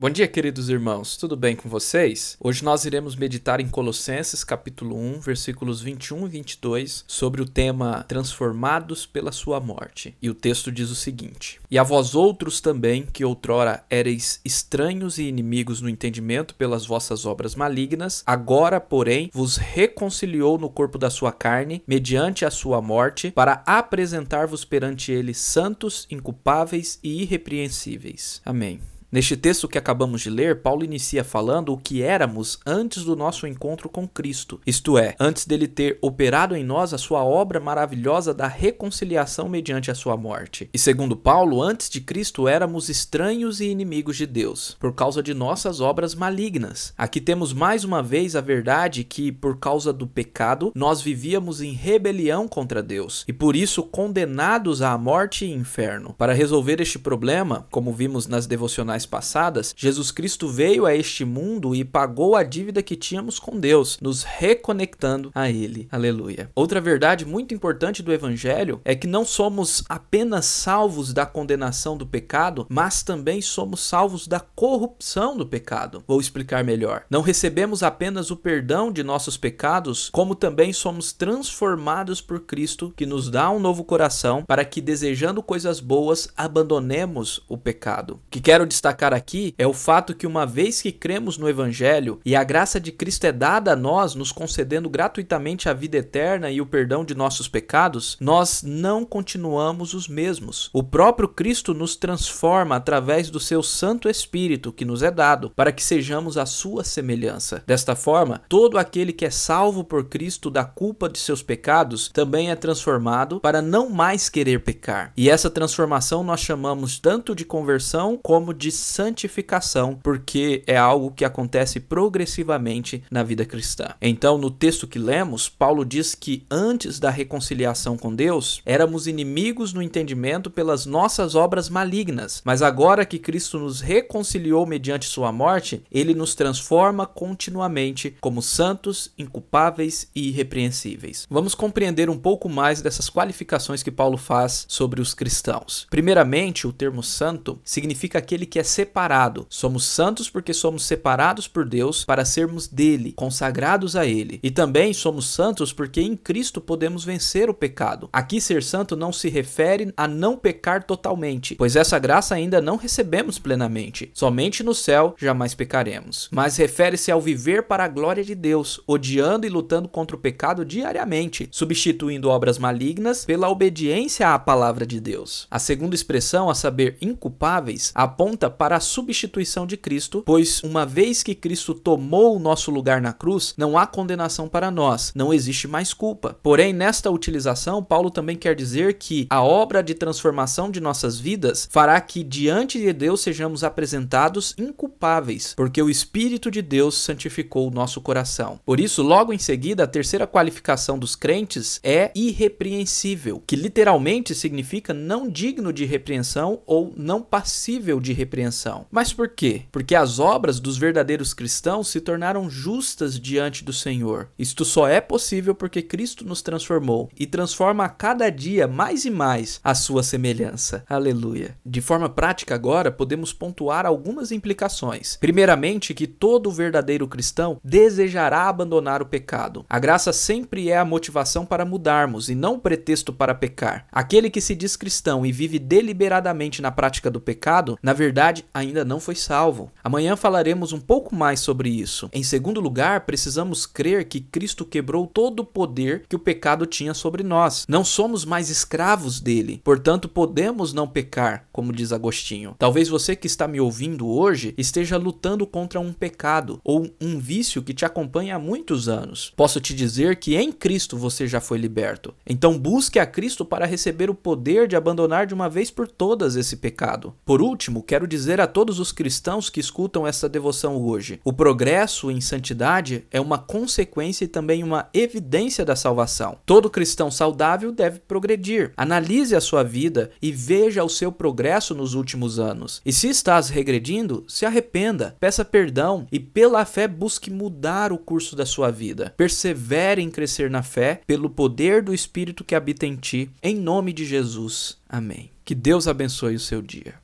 Bom dia, queridos irmãos. Tudo bem com vocês? Hoje nós iremos meditar em Colossenses, capítulo 1, versículos 21 e 22, sobre o tema Transformados pela sua morte. E o texto diz o seguinte: E a vós outros também, que outrora ereis estranhos e inimigos no entendimento pelas vossas obras malignas, agora, porém, vos reconciliou no corpo da sua carne, mediante a sua morte, para apresentar-vos perante ele santos, inculpáveis e irrepreensíveis. Amém. Neste texto que acabamos de ler, Paulo inicia falando o que éramos antes do nosso encontro com Cristo, isto é, antes dele ter operado em nós a sua obra maravilhosa da reconciliação mediante a sua morte. E segundo Paulo, antes de Cristo éramos estranhos e inimigos de Deus, por causa de nossas obras malignas. Aqui temos mais uma vez a verdade que, por causa do pecado, nós vivíamos em rebelião contra Deus e por isso condenados à morte e inferno. Para resolver este problema, como vimos nas devocionais passadas, Jesus Cristo veio a este mundo e pagou a dívida que tínhamos com Deus, nos reconectando a Ele. Aleluia. Outra verdade muito importante do Evangelho é que não somos apenas salvos da condenação do pecado, mas também somos salvos da corrupção do pecado. Vou explicar melhor. Não recebemos apenas o perdão de nossos pecados, como também somos transformados por Cristo, que nos dá um novo coração para que, desejando coisas boas, abandonemos o pecado. O que quero destacar destacar aqui é o fato que, uma vez que cremos no Evangelho e a graça de Cristo é dada a nós, nos concedendo gratuitamente a vida eterna e o perdão de nossos pecados, nós não continuamos os mesmos. O próprio Cristo nos transforma através do seu Santo Espírito que nos é dado, para que sejamos a sua semelhança. Desta forma, todo aquele que é salvo por Cristo da culpa de seus pecados também é transformado para não mais querer pecar. E essa transformação nós chamamos tanto de conversão como de santificação, porque é algo que acontece progressivamente na vida cristã. Então, no texto que lemos, Paulo diz que antes da reconciliação com Deus, éramos inimigos no entendimento pelas nossas obras malignas, mas agora que Cristo nos reconciliou mediante sua morte, ele nos transforma continuamente como santos, inculpáveis e irrepreensíveis. Vamos compreender um pouco mais dessas qualificações que Paulo faz sobre os cristãos. Primeiramente, o termo santo significa aquele que é separado. Somos santos porque somos separados por Deus para sermos dele, consagrados a ele. E também somos santos porque em Cristo podemos vencer o pecado. Aqui ser santo não se refere a não pecar totalmente, pois essa graça ainda não recebemos plenamente. Somente no céu jamais pecaremos. Mas refere-se ao viver para a glória de Deus, odiando e lutando contra o pecado diariamente, substituindo obras malignas pela obediência à palavra de Deus. A segunda expressão, a saber, inculpáveis, aponta para a substituição de Cristo, pois uma vez que Cristo tomou o nosso lugar na cruz, não há condenação para nós, não existe mais culpa. Porém, nesta utilização, Paulo também quer dizer que a obra de transformação de nossas vidas fará que diante de Deus sejamos apresentados inculpáveis, porque o Espírito de Deus santificou o nosso coração. Por isso, logo em seguida, a terceira qualificação dos crentes é irrepreensível, que literalmente significa não digno de repreensão ou não passível de repreensão Mas por quê? Porque as obras dos verdadeiros cristãos se tornaram justas diante do Senhor. Isto só é possível porque Cristo nos transformou e transforma a cada dia mais e mais a sua semelhança. Aleluia. De forma prática agora, podemos pontuar algumas implicações. Primeiramente, que todo verdadeiro cristão desejará abandonar o pecado. A graça sempre é a motivação para mudarmos e não pretexto para pecar. Aquele que se diz cristão e vive deliberadamente na prática do pecado, na ainda não foi salvo. Amanhã falaremos um pouco mais sobre isso. Em segundo lugar, precisamos crer que Cristo quebrou todo o poder que o pecado tinha sobre nós. Não somos mais escravos dele, portanto, podemos não pecar, como diz Agostinho. Talvez você que está me ouvindo hoje esteja lutando contra um pecado ou um vício que te acompanha há muitos anos. Posso te dizer que em Cristo você já foi liberto. Então, busque a Cristo para receber o poder de abandonar de uma vez por todas esse pecado. Por último, quero dizer dizer a todos os cristãos que escutam esta devoção hoje: o progresso em santidade é uma consequência e também uma evidência da salvação. Todo cristão saudável deve progredir. Analise a sua vida e veja o seu progresso nos últimos anos. E se estás regredindo, se arrependa, peça perdão e pela fé busque mudar o curso da sua vida. Persevere em crescer na fé pelo poder do Espírito que habita em ti. Em nome de Jesus. Amém. Que Deus abençoe o seu dia.